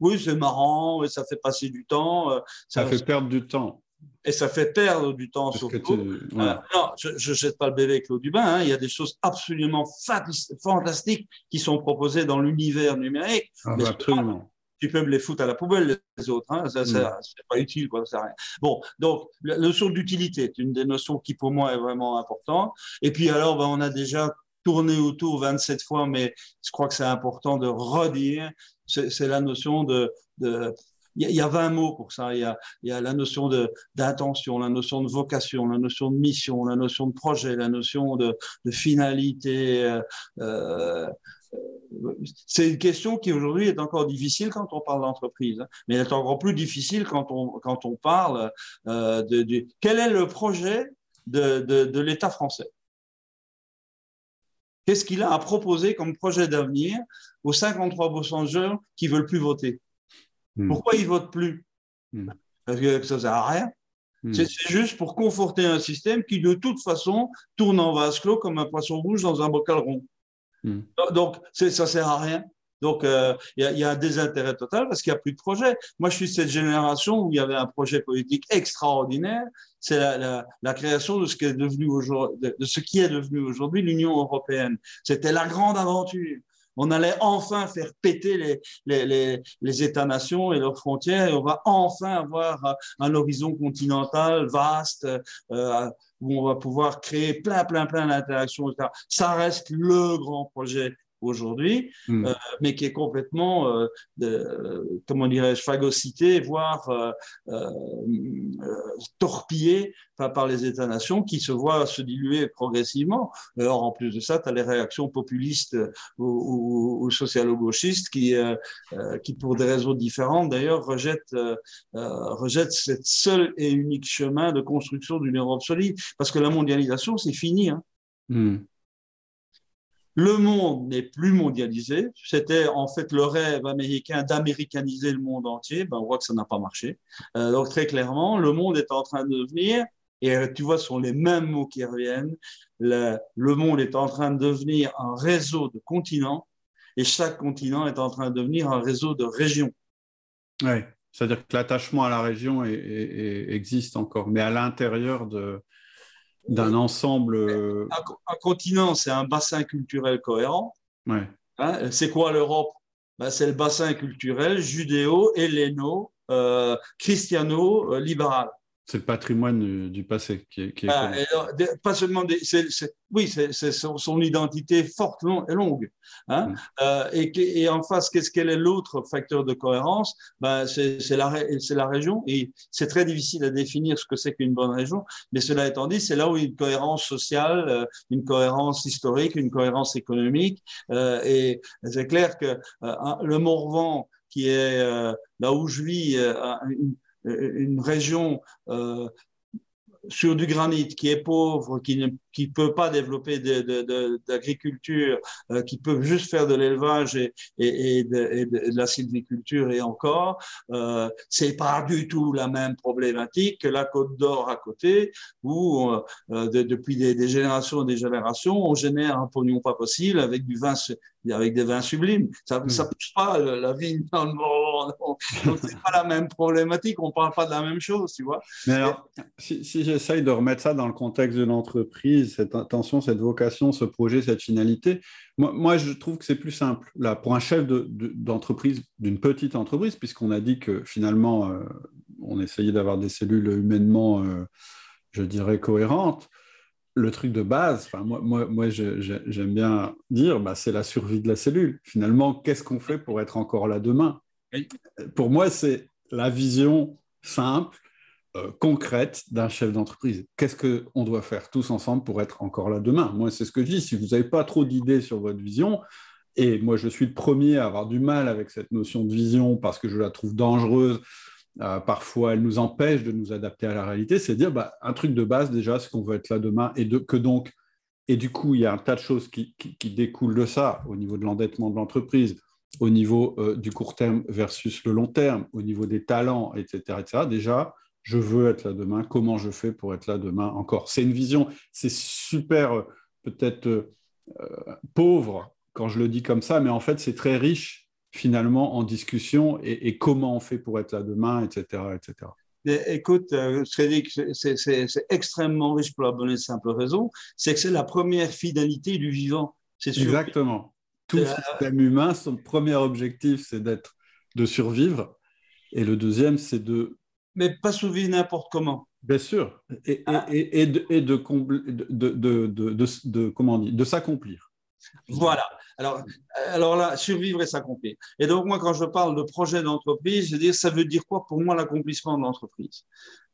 oui, c'est marrant, ça fait passer du temps. ça, fait perdre du temps et ça fait perdre du temps surtout. non, je ne jette pas le bébé avec l'eau du bain. Hein. Il y a des choses absolument fantastiques qui sont proposées dans l'univers numérique. Ah, mais absolument tu peux me les foutre à la poubelle, les autres. Hein, ça, mm. c'est pas utile, quoi, ça rien. Bon, donc, la notion d'utilité est une des notions qui, pour moi, est vraiment importante. Et puis, alors, ben, on a déjà tourné autour 27 fois, mais je crois que c'est important de redire, c'est la notion de, de il y, a 20 mots pour ça. Il y a, la notion d'intention, la notion de vocation, la notion de mission, la notion de projet, la notion de, de finalité. Euh, euh c'est une question qui aujourd'hui est encore difficile quand on parle d'entreprise, hein. mais elle est encore plus difficile quand on, quand on parle euh, de, Quel est le projet de, de, l'État français? Qu'est-ce qu'il a à proposer comme projet d'avenir aux 53% de jeunes qui veulent plus voter? Hmm. Pourquoi ils votent plus hmm. Parce que ça sert à rien. Hmm. C'est juste pour conforter un système qui, de toute façon, tourne en vase clos comme un poisson rouge dans un bocal rond. Donc, ça sert à rien. Donc, euh, il y, a un désintérêt total parce qu'il n'y a plus de projet. Moi, je suis de cette génération où il y avait un projet politique extraordinaire. C'est la, création de ce qui est devenu aujourd'hui, de ce qui est devenu aujourd'hui l'Union européenne. C'était la grande aventure. On allait enfin faire péter les, les, les, États-nations et leurs frontières et on va enfin avoir un horizon continental vaste euh, où on va pouvoir créer plein, plein, plein d'interactions. Ça reste le grand projet aujourd'hui, hmm. euh, mais qui est complètement, euh, de, comment dirais-je, phagocyté, voire euh, torpillé par, les États-nations qui se voient se diluer progressivement. Alors, en plus de ça, tu as les réactions populistes ou, ou, socialo-gauchistes qui, qui, pour des raisons différentes, d'ailleurs, rejettent, rejettent cette seule et unique chemin de construction d'une Europe solide, parce que la mondialisation, c'est fini. Hein. Hmm. Le monde n'est plus mondialisé. C'était en fait le rêve américain d'américaniser le monde entier. Ben, on voit que ça n'a pas marché. Euh, donc très clairement, le monde est en train de devenir Et tu vois, ce sont les mêmes mots qui reviennent. Le, monde est en train de devenir un réseau de continents et chaque continent est en train de devenir un réseau de régions. Oui, c'est-à-dire que l'attachement à la région existe encore, mais à l'intérieur d'un ensemble. Euh, un, continent, c'est un bassin culturel cohérent. Ouais. Hein, c'est quoi l'Europe? Ben, C'est le bassin culturel judéo, helléno, euh, christiano-libéral. Euh, c'est le patrimoine du, passé qui est. Ah, pas seulement des, oui, c'est son, identité forte et longue. Hein. Mm. Euh, et, en face, qu'est-ce quel est l'autre facteur de cohérence? Ben, C'est la, la région. Et c'est très difficile à définir ce que c'est qu'une bonne région. Mais cela étant dit, c'est là où une cohérence sociale, euh, une cohérence historique, une cohérence économique. Euh, et c'est clair que le Morvan, qui est là où je vis, une, une région euh, sur du granit qui est pauvre, qui ne qui peut pas développer d'agriculture, euh, qui peut juste faire de l'élevage et, et, et, de, de, la sylviculture et encore, euh, c'est pas du tout la même problématique que la Côte d'Or à côté, où euh, euh depuis des, des, générations et des générations, on génère un pognon pas possible avec du vin avec des vins sublimes. Ça ne mm. pousse pas la vigne dans le monde. Donc, c'est pas la même problématique. On parle pas de la même chose, tu vois. Mais alors, si, si j'essaye de remettre ça dans le contexte de l'entreprise, cette intention, cette vocation, ce projet, cette finalité. Moi, je trouve que c'est plus simple. Là, pour un chef d'entreprise, d'une petite entreprise, puisqu'on a dit que finalement, euh, on essayait d'avoir des cellules humainement, euh, je dirais, cohérentes, le truc de base, moi, moi, moi j'aime bien dire, bah, c'est la survie de la cellule. Finalement, qu'est-ce qu'on fait pour être encore là demain? Pour moi, c'est la vision simple euh, concrète d'un chef d'entreprise. Qu'est-ce qu'on doit faire tous ensemble pour être encore là demain? Moi, c'est ce que je dis. Si vous n'avez pas trop d'idées sur votre vision, et moi, je suis le premier à avoir du mal avec cette notion de vision parce que je la trouve dangereuse. Euh, parfois, elle nous empêche de nous adapter à la réalité. C'est dire bah, un truc de base déjà, ce qu'on veut être là demain, et que donc, et du coup, il y a un tas de choses qui, qui, découlent de ça au niveau de l'endettement de l'entreprise, au niveau euh, du court terme versus le long terme, au niveau des talents, etc., etc. Déjà, je veux être là demain, comment je fais pour être là demain encore? C'est une vision, c'est super euh, peut-être euh, euh, pauvre quand je le dis comme ça, mais en fait c'est très riche finalement en discussion et, comment on fait pour être là demain, etc. etc. écoute, Frédéric, c'est extrêmement riche pour la bonne et simple raison, c'est que c'est la première fidélité du vivant. Exactement. Tout système humain, son premier objectif, c'est d'être, de survivre, et le deuxième, c'est de mais pas survivre n'importe comment. Bien sûr, et, et, et de, de, de, de, comment dire, de s'accomplir. Voilà. Alors, alors là, survivre et s'accomplir. Et donc, moi, quand je parle de projet d'entreprise, je dis, ça veut dire quoi pour moi l'accomplissement de l'entreprise?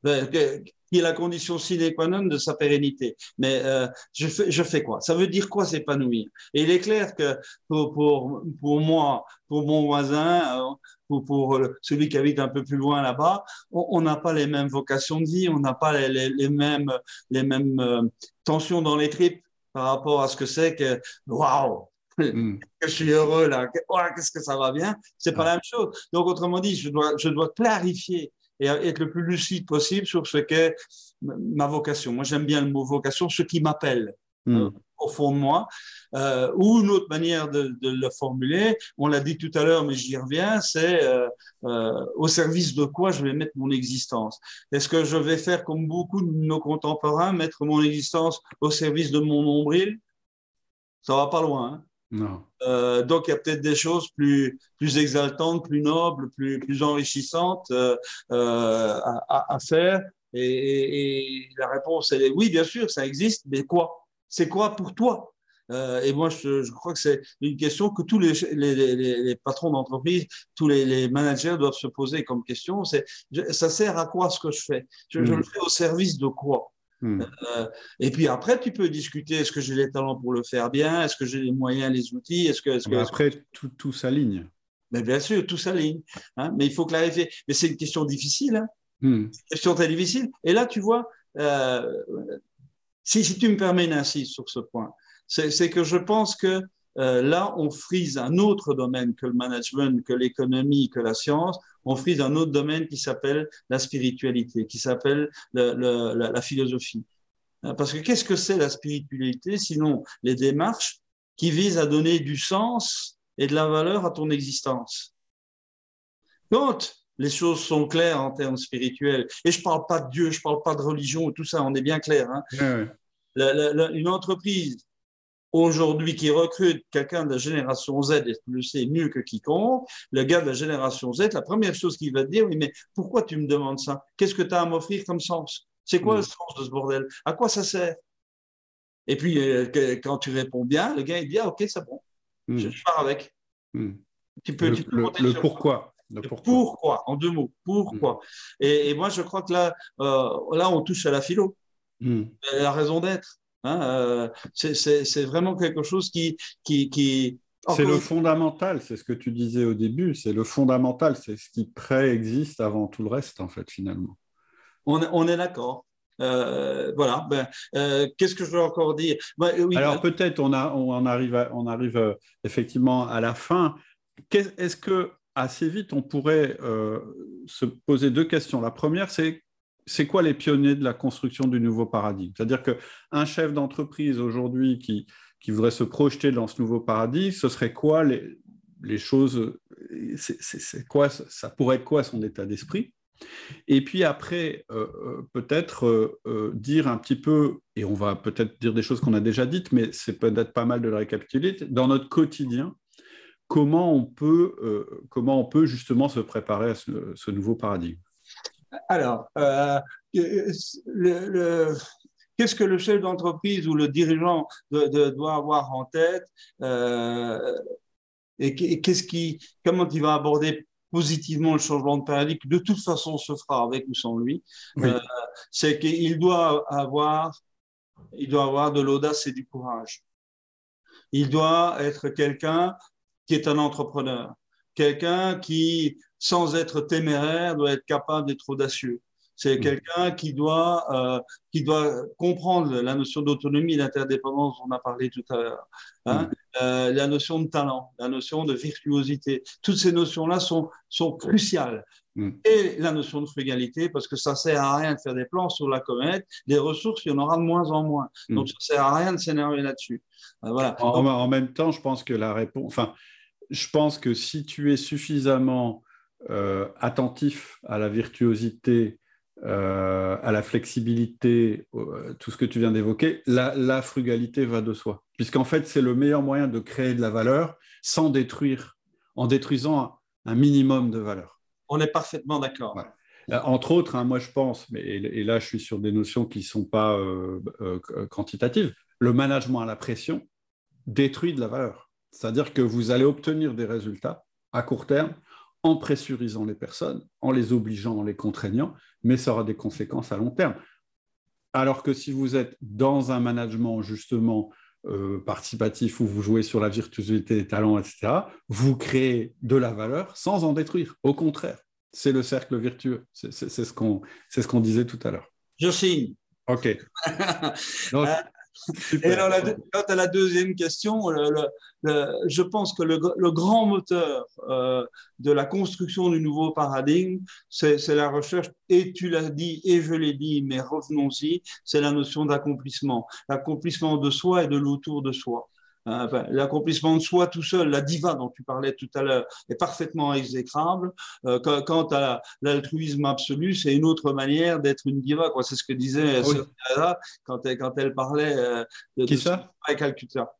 Ben, Qui est la condition sine qua non de sa pérennité. Mais euh, je, fais, je fais quoi? Ça veut dire quoi s'épanouir? Et il est clair que pour, pour, pour moi, pour mon voisin, euh, ou pour celui qui habite un peu plus loin là-bas, on n'a pas les mêmes vocations de vie, on n'a pas les, les, mêmes, les mêmes euh, tensions dans les tripes par rapport à ce que c'est que waouh, hmm. je suis heureux là, qu'est-ce que ça va bien, c'est pas la même chose. Donc autrement dit, je dois, je dois clarifier et être le plus lucide possible sur ce qu'est ma vocation. Moi, j'aime bien le mot vocation, ce qui m'appelle. Hmm au fond de moi. Euh, ou une autre manière de, le formuler, on l'a dit tout à l'heure, mais j'y reviens, c'est euh, euh, au service de quoi je vais mettre mon existence? Est-ce que je vais faire comme beaucoup de nos contemporains, mettre mon existence au service de mon nombril? Ça va pas loin. Hein. non. donc il y a peut-être des choses plus plus exaltantes, plus nobles, plus plus enrichissantes à, à, faire. Et, et, la réponse elle est oui, bien sûr, ça existe, mais quoi? C'est quoi pour toi? Euh, et moi, je, crois que c'est une question que tous les, les, patrons d'entreprise, tous les, managers doivent se poser comme question. C'est ça sert à quoi ce que je fais? Je, le mm. fais au service de quoi? Mm. euh, Et puis après, tu peux discuter est-ce que j'ai les talents pour le faire bien? Est-ce que j'ai les moyens, les outils? Est-ce que, est que après tout, tout s'aligne Mais bien sûr, tout s'aligne. Hein mais il faut clarifier. Mais c'est une question difficile. Hein mm. Une question très difficile. Et là, tu vois. Euh, si, tu me permets d'insister sur ce point, c'est que je pense que là, on frise un autre domaine que le management, que l'économie, que la science. On frise un autre domaine qui s'appelle la spiritualité, qui s'appelle la, philosophie. Parce que qu'est-ce que c'est la spiritualité sinon les démarches qui visent à donner du sens et de la valeur à ton existence? Quand les choses sont claires en termes spirituels, et je ne parle pas de Dieu, je ne parle pas de religion, tout ça, on est bien clair. Hein. une entreprise aujourd'hui qui recrute quelqu'un de la génération Z, et tu le sais mieux que quiconque, le gars de la génération Z, la première chose qu'il va te dire, oui, mais pourquoi tu me demandes ça? Qu'est-ce que tu as à m'offrir comme sens? C'est quoi le sens de ce bordel? À quoi ça sert? Et puis, euh, quand tu réponds bien, le gars, il dit, ah, ok, c'est bon, hmm. je, pars avec. Hmm. Tu peux, le, tu peux le, pourquoi. Pourquoi? en deux mots, pourquoi? Hmm. Et, moi, je crois que là, euh, là on touche à la philo, la raison d'être. Hein, euh, c'est vraiment quelque chose qui... qui, qui... C'est le fondamental, c'est ce que tu disais au début, c'est le fondamental, c'est ce qui préexiste avant tout le reste, en fait, finalement. On, on est d'accord. Euh, voilà. Ben, euh, Qu'est-ce que je veux encore dire? Ben, Alors ben peut-être on, on, arrive, on arrive effectivement à la fin. Est-ce que assez vite on pourrait se poser deux questions. La première, c'est c'est quoi les pionniers de la construction du nouveau paradigme? C'est-à-dire qu'un chef d'entreprise aujourd'hui qui, qui voudrait se projeter dans ce nouveau paradigme, ce serait quoi les, les choses c'est, quoi Ça pourrait être quoi son état d'esprit? Et puis après, euh, euh, peut-être euh, dire un petit peu, et on va peut-être dire des choses qu'on a déjà dites, mais c'est peut-être pas mal de le récapituler, dans notre quotidien, comment on peut, comment on peut justement se préparer à ce nouveau paradigme? Alors, euh, qu'est-ce que le chef d'entreprise ou le dirigeant doit avoir en tête euh, et qu'est-ce qui, comment il va aborder positivement le changement de paradigme, de toute façon se fera avec ou sans lui, euh, c'est qu'il doit avoir, il doit avoir de l'audace et du courage. Il doit être quelqu'un qui est un entrepreneur, quelqu'un qui sans être téméraire, doit être capable d'être audacieux. C'est mm. quelqu'un qui doit, euh, qui doit comprendre la notion d'autonomie et d'interdépendance dont on a parlé tout à l'heure, hein. mm. euh, la notion de talent, la notion de virtuosité. Toutes ces notions-là sont, sont cruciales. Mm. Et la notion de frugalité, parce que ça sert à rien de faire des plans sur la comète, des ressources, il y en aura de moins en moins. Donc ça sert à rien de s'énerver là-dessus. Euh, voilà. En, en, même temps, je pense que la réponse, enfin, je pense que si tu es suffisamment euh, attentif à la virtuosité, euh, à la flexibilité, euh, tout ce que tu viens d'évoquer, la, frugalité va de soi. Puisqu'en fait, c'est le meilleur moyen de créer de la valeur sans détruire, en détruisant un, minimum de valeur. On est parfaitement d'accord. Entre autres, hein, moi je pense, mais, et, là je suis sur des notions qui ne sont pas quantitatives, le management à la pression détruit de la valeur. C'est-à-dire que vous allez obtenir des résultats à court terme en pressurisant les personnes, en les obligeant, en les contraignant, mais ça aura des conséquences à long terme. Alors que si vous êtes dans un management justement euh, participatif où vous jouez sur la virtuosité des talents, etc., vous créez de la valeur sans en détruire. Au contraire, c'est le cercle vertueux. C'est ce qu'on ce disait tout à l'heure. Je signe. OK. Et alors, quant à la deuxième question, je pense que le, grand moteur euh, de la construction du nouveau paradigme, c'est la recherche, et tu l'as dit, et je l'ai dit, mais revenons-y, c'est la notion d'accomplissement. L'accomplissement de soi et de l'autour de soi. Hein, l'accomplissement de soi tout seul, la diva dont tu parlais tout à l'heure, est parfaitement exécrable. Euh, quant à l'altruisme absolu, c'est une autre manière d'être une diva. C'est ce que disait ah quand, elle, quand elle parlait euh, de, Qui ça? Calcutta.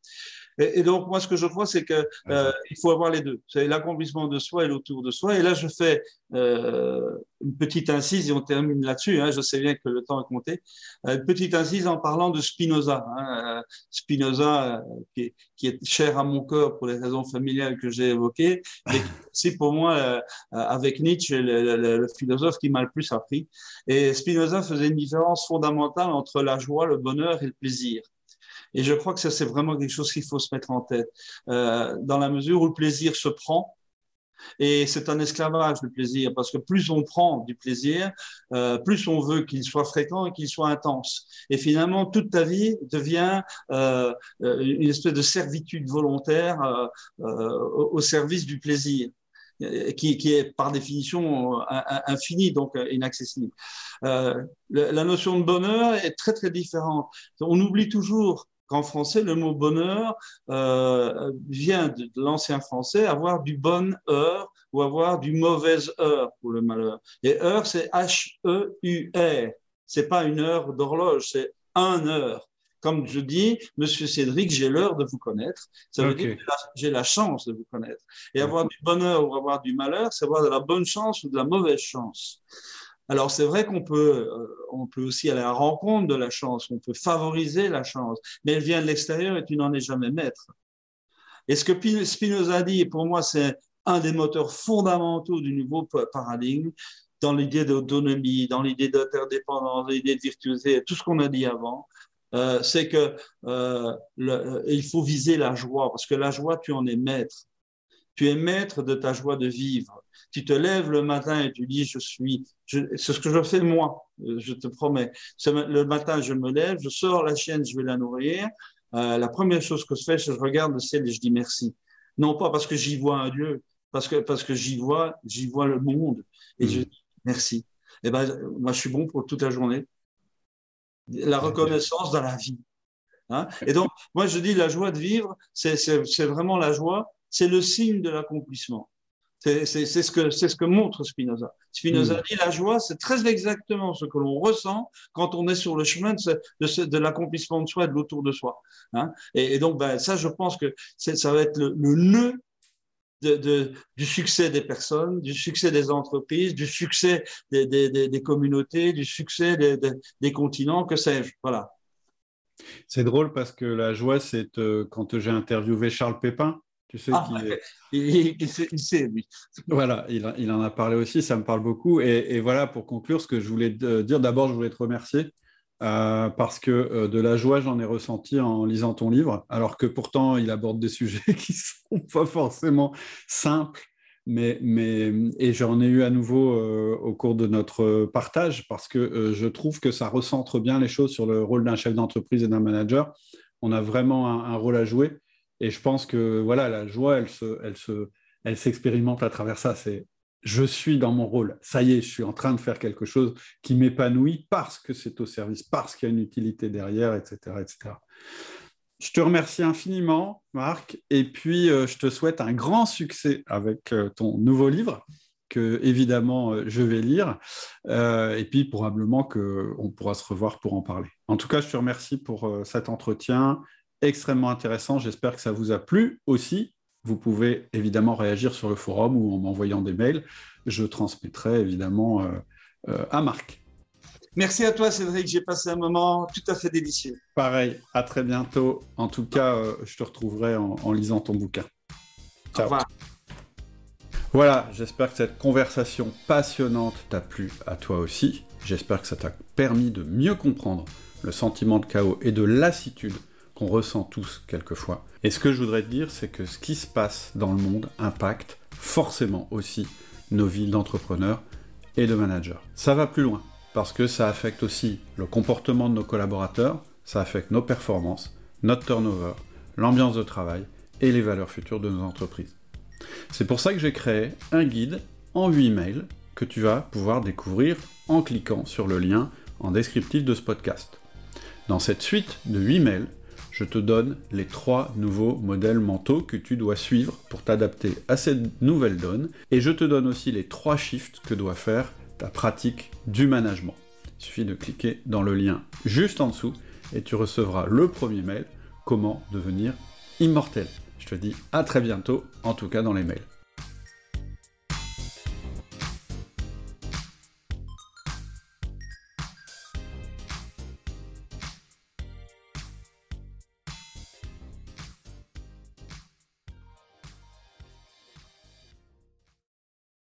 Et, donc, moi, ce que je crois, c'est qu'il euh, faut avoir les deux. C'est l'accomplissement de soi et l'autour de soi. Et là, je fais euh, une petite incise et on termine là-dessus. Hein. je sais bien que le temps est compté. Euh, une petite incise en parlant de Spinoza. Hein. Spinoza, qui est, cher à mon cœur pour les raisons familiales que j'ai évoquées, mais c'est pour moi, avec Nietzsche, le, philosophe qui m'a le plus appris. Et Spinoza faisait une différence fondamentale entre la joie, le bonheur et le plaisir. Et je crois que ça, c'est vraiment quelque chose qu'il faut se mettre en tête. Euh, dans la mesure où le plaisir se prend, Et c'est un esclavage, le plaisir, parce que plus on prend du plaisir, euh, plus on veut qu'il soit fréquent et qu'il soit intense. Et finalement, toute ta vie devient euh, une espèce de servitude volontaire au service du plaisir. Qui, est par définition infini, donc inaccessible. La notion de bonheur est très très différente. On oublie toujours qu'en français, le mot bonheur euh, vient de, l'ancien français avoir du bonne heure ou avoir du mauvaise heure pour le malheur. Et heure, c'est H-E-U-R. C'est pas une heure d'horloge, c'est un heure. Comme je dis, Monsieur Cédric, j'ai l'heure de vous connaître. Ça veut dire que j'ai la chance de vous connaître. Et avoir du bonheur ou avoir du malheur, c'est avoir de la bonne chance ou de la mauvaise chance. Alors c'est vrai qu'on peut, euh, on peut aussi aller à la rencontre de la chance, on peut favoriser la chance, mais elle vient de l'extérieur et tu n'en es jamais maître. Et ce que Spinoza dit, pour moi c'est un des moteurs fondamentaux du nouveau paradigme, dans l'idée d'autonomie, dans l'idée d'interdépendance, l'idée de virtuosité, tout ce qu'on a dit avant, euh, c'est que euh, il faut viser la joie, parce que la joie, tu en es maître. Tu es maître de ta joie de vivre. Tu te lèves le matin et tu dis, je suis, c'est ce que je fais moi, je te promets. Le matin, je me lève, je sors la chienne, je vais la nourrir. Euh, la première chose que je fais, c'est que je regarde le ciel et je dis merci. Non pas parce que j'y vois un Dieu, parce que, parce que j'y vois, j'y vois le monde. Et je mmh. dis merci. Et eh ben, moi, je suis bon pour toute la journée. La reconnaissance dans la vie. Hein et donc, moi, je dis la joie de vivre, c'est vraiment la joie, c'est le signe de l'accomplissement. C'est ce, que, ce que montre Spinoza. Spinoza hmm. dit la joie, c'est très exactement ce que l'on ressent quand on est sur le chemin de, de, l'accomplissement de soi et de l'autour de soi. Hein. et, donc, ben, ça, je pense que ça va être le, nœud de, du succès des personnes, du succès des entreprises, du succès des, des, des communautés, du succès des, continents, que sais-je. Voilà. C'est drôle parce que la joie, c'est euh, quand j'ai interviewé Charles Pépin, tu sais ah, il, sait, lui. Voilà, il, il, en a parlé aussi, ça me parle beaucoup. Et, voilà, pour conclure, ce que je voulais dire, d'abord, je voulais te remercier euh, parce que euh, de la joie, j'en ai ressenti en lisant ton livre, alors que pourtant, il aborde des sujets qui ne sont pas forcément simples. Mais, mais, et j'en ai eu à nouveau euh, au cours de notre partage parce que je trouve que ça recentre bien les choses sur le rôle d'un chef d'entreprise et d'un manager. On a vraiment un rôle à jouer et je pense que voilà, la joie, elle se, elle se, elle s'expérimente à travers ça. C'est je suis dans mon rôle. Ça y est, je suis en train de faire quelque chose qui m'épanouit parce que c'est au service, parce qu'il y a une utilité derrière, etc., etc. Je te remercie infiniment, Marc, et puis euh, je te souhaite un grand succès avec euh, ton nouveau livre que évidemment euh, je vais lire, et puis probablement qu'on pourra se revoir pour en parler. En tout cas, je te remercie pour cet entretien extrêmement intéressant. J'espère que ça vous a plu aussi. Vous pouvez évidemment réagir sur le forum ou en m'envoyant des mails. Je transmettrai évidemment euh, euh, à Marc. Merci à toi, Cédric. J'ai passé un moment tout à fait délicieux. Pareil, à très bientôt. En tout cas, euh, je te retrouverai en, lisant ton bouquin. Ciao. Au revoir. Voilà, j'espère que cette conversation passionnante t'a plu à toi aussi. J'espère que ça t'a permis de mieux comprendre le sentiment de chaos et de lassitude qu'on ressent tous quelquefois. Et ce que je voudrais te dire, c'est que ce qui se passe dans le monde impacte forcément aussi nos vies d'entrepreneurs et de managers. Ça va plus loin, parce que ça affecte aussi le comportement de nos collaborateurs, ça affecte nos performances, notre turnover, l'ambiance de travail et les valeurs futures de nos entreprises. C'est pour ça que j'ai créé un guide en 8 mails que tu vas pouvoir découvrir en cliquant sur le lien en descriptif de ce podcast. Dans cette suite de 8 mails, je te donne les trois nouveaux modèles mentaux que tu dois suivre pour t'adapter à cette nouvelle donne. Et je te donne aussi les trois shifts que doit faire ta pratique du management. Il suffit de cliquer dans le lien juste en dessous et tu recevras le premier mail, comment devenir immortel. Je te dis à très bientôt, en tout cas dans les mails.